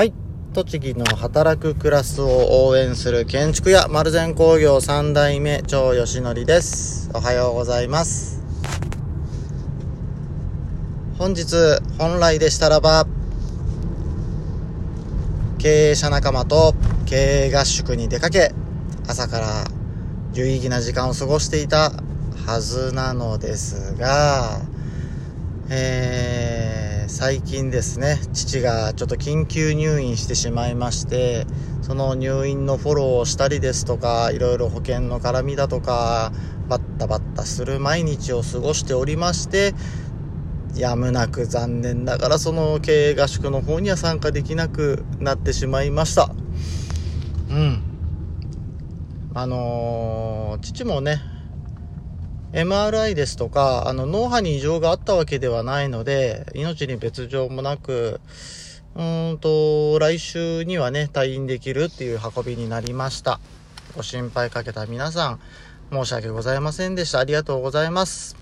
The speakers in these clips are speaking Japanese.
はい。栃木の働くクラスを応援する建築屋丸善工業3代目長義則です。おはようございます。本日、本来でしたらば、経営者仲間と経営合宿に出かけ、朝から有意義な時間を過ごしていたはずなのですが、えー、最近ですね、父がちょっと緊急入院してしまいまして、その入院のフォローをしたりですとか、いろいろ保険の絡みだとか、バッタバッタする毎日を過ごしておりまして、やむなく残念ながらその経営合宿の方には参加できなくなってしまいました。うん。あのー父もね、MRI ですとか、あの、脳波に異常があったわけではないので、命に別状もなく、うーんと、来週にはね、退院できるっていう運びになりました。ご心配かけた皆さん、申し訳ございませんでした。ありがとうございます。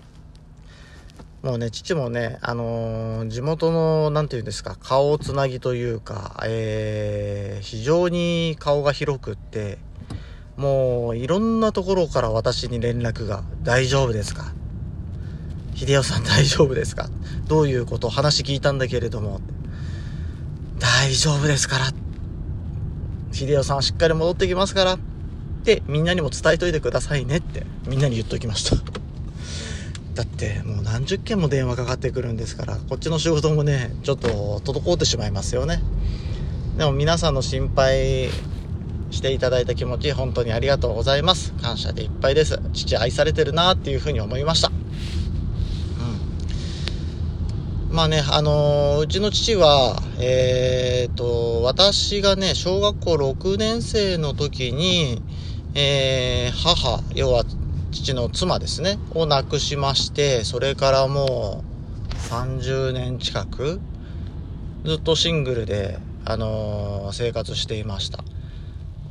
もうね、父もね、あのー地元の、なんていうんですか、顔つなぎというか、えー、非常に顔が広くって、もう、いろんなところから私に連絡が、大丈夫ですか？秀夫さん大丈夫ですか？どういうこと話聞いたんだけれども、大丈夫ですから。秀夫さんしっかり戻ってきますから。って、みんなにも伝えといてくださいねって、みんなに言っときました。だってもう何十件も電話かかってくるんですからこっちの仕事もねちょっと滞ってしまいますよねでも皆さんの心配していただいた気持ち本当にありがとうございます。感謝でいっぱいです。父愛されてるなっていうふうに思いました。うん。まあねあのーうちの父はえー、と私がね小学校6年生の時にえー母要は父の妻ですね、を亡くしまして、それからもう30年近く、ずっとシングルで、あのー生活していました。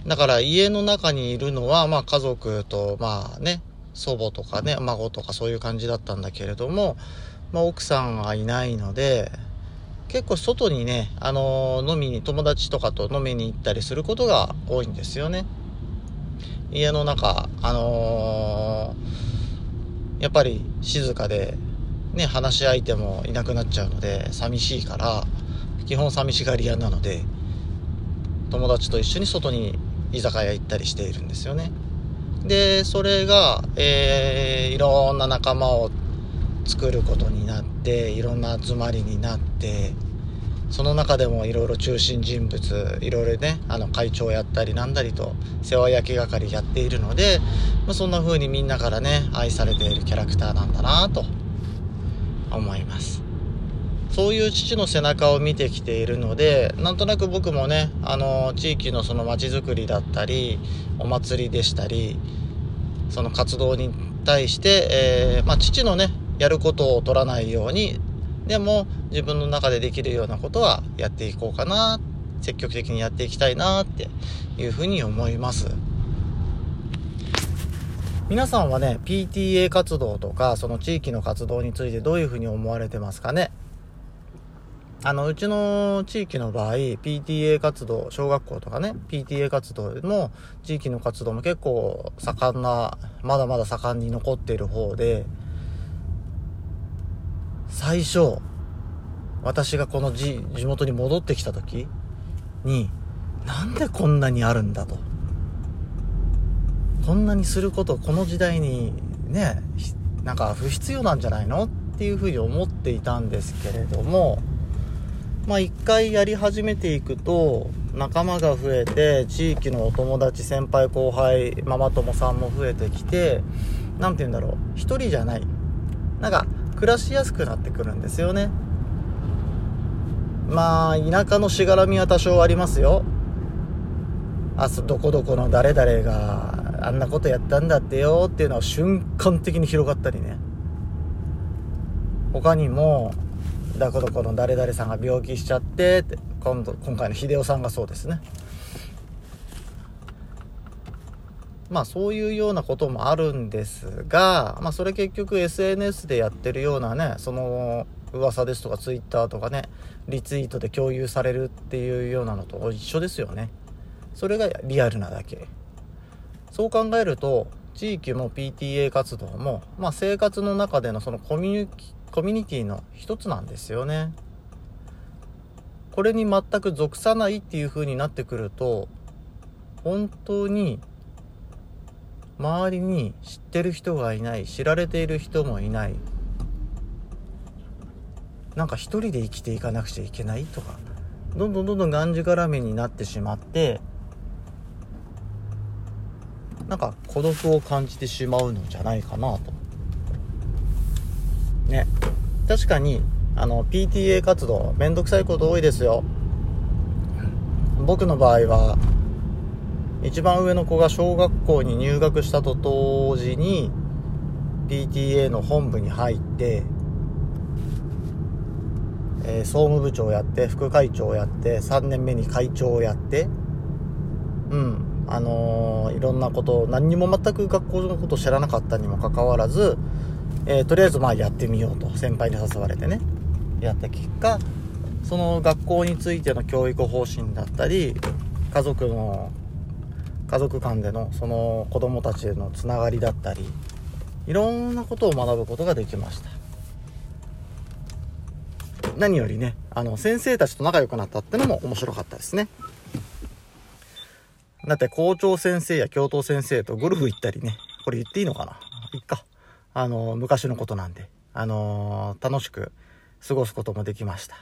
だから家の中にいるのは、まあ家族と、まあね、祖母とかね、孫とかそういう感じだったんだけれども、まあ奥さんがいないので、結構外にね、あのー飲みに、友達とかと飲みに行ったりすることが多いんですよね。家の中、あのーやっぱり静かで、ね、話し相手もいなくなっちゃうので、寂しいから、基本寂しがり屋なので、友達と一緒に外に居酒屋行ったりしているんですよね。で、それが、えー、いろんな仲間を作ることになって、いろんな集まりになって、その中でもいろいろ中心人物、いろいろね、あの会長やったりなんだりと世話焼き係やっているので、まあ、そんな風にみんなからね、愛されているキャラクターなんだなと思います。そういう父の背中を見てきているので、なんとなく僕もね、あの、地域のその街づくりだったり、お祭りでしたり、その活動に対して、えーまあ、父のね、やることを取らないように、でも自分の中でできるようなことはやっていこうかな、積極的にやっていきたいなっていうふうに思います。皆さんはね、PTA 活動とか、その地域の活動についてどういうふうに思われてますかね？あの、うちの地域の場合、PTA 活動、小学校とかね、PTA 活動も、地域の活動も結構盛んな、まだまだ盛んに残っている方で、最初、私がこの地地元に戻ってきた時に、なんでこんなにあるんだと。こんなにすること、この時代にね、なんか不必要なんじゃないの？っていうふうに思っていたんですけれども、まあ一回やり始めていくと、仲間が増えて、地域のお友達、先輩後輩、ママ友さんも増えてきて、なんて言うんだろう、一人じゃない。なんか、暮らしやすくなってくるんですよね。まあ、田舎のしがらみは多少ありますよ。あ、そ、どこどこの誰々があんなことやったんだってよっていうのは瞬間的に広がったりね。他にも、どこどこの誰々さんが病気しちゃってって、今度、今回の秀夫さんがそうですね。まあそういうようなこともあるんですが、まあそれ結局 SNS でやってるようなね、その噂ですとかツイッターとかねリツイートで共有されるっていうようなのと一緒ですよねそれがリアルなだけそう考えると地域も PTA 活動も、まあ、生活の中でのそのコミュニコミュニティの一つなんですよね。これに全く属さないっていう風になってくると本当に周りに知ってる人がいない知られている人もいない。なんか一人で生きていかなくちゃいけないとかどんどんどんどんがんじがらめになってしまってなんか孤独を感じてしまうのじゃないかなと。ね。確かにあの PTA 活動めんどくさいこと多いですよ。僕の場合は一番上の子が小学校に入学したと同時に PTA の本部に入ってえー、総務部長をやって副会長をやって3年目に会長をやってうん。あのー、いろんなこと何にも全く学校のことを知らなかったにもかかわらず、えー、とりあえずまあやってみようと。先輩に誘われてね。やった結果その学校についての教育方針だったり家族の家族間でのその子供たちへのつながりだったりいろんなことを学ぶことができました。何よりね、あの、先生たちと仲良くなったってのも面白かったですね。だって校長先生や教頭先生とゴルフ行ったりね、これ言っていいのかな？いっか。あの、昔のことなんで、あの楽しく過ごすこともできました。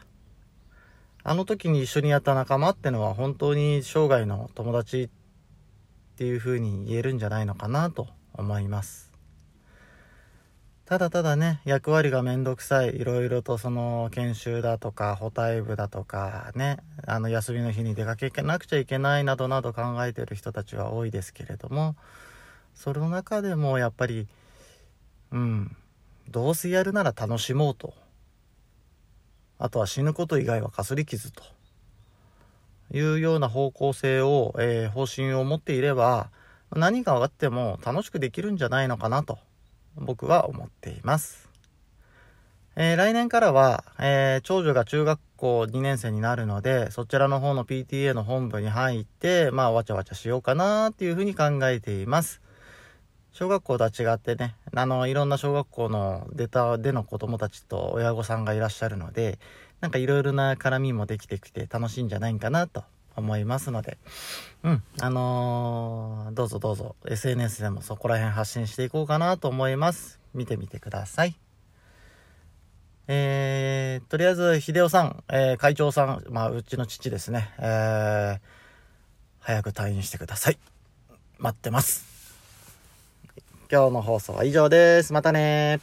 あの時に一緒にやった仲間ってのは本当に生涯の友達っていう風に言えるんじゃないのかなと思います。ただただね、役割がめんどくさい。いろいろとその研修だとか、補体部だとかね、あの休みの日に出かけなくちゃいけないなどなど考えてる人たちは多いですけれども、その中でもやっぱり、うん、どうせやるなら楽しもうと。あとは死ぬこと以外はかすり傷と。いうような方向性を、えー、方針を持っていれば、何があっても楽しくできるんじゃないのかなと。僕は思っています。えー、来年からは、えー、長女が中学校2年生になるので、そちらの方の PTA の本部に入って、まあ、わちゃわちゃしようかなっていうふうに考えています。小学校とは違ってね、あの、いろんな小学校の出たでの子供たちと親御さんがいらっしゃるので、なんかいろいろな絡みもできてきて楽しいんじゃないかなと思いますので、うん、あのー、どうぞどうぞ SNS でもそこら辺発信していこうかなと思います。見てみてください。えー、とりあえず、秀夫さん、えー、会長さん、まあ、うちの父ですね、えー、早く退院してください。待ってます。今日の放送は以上です。またね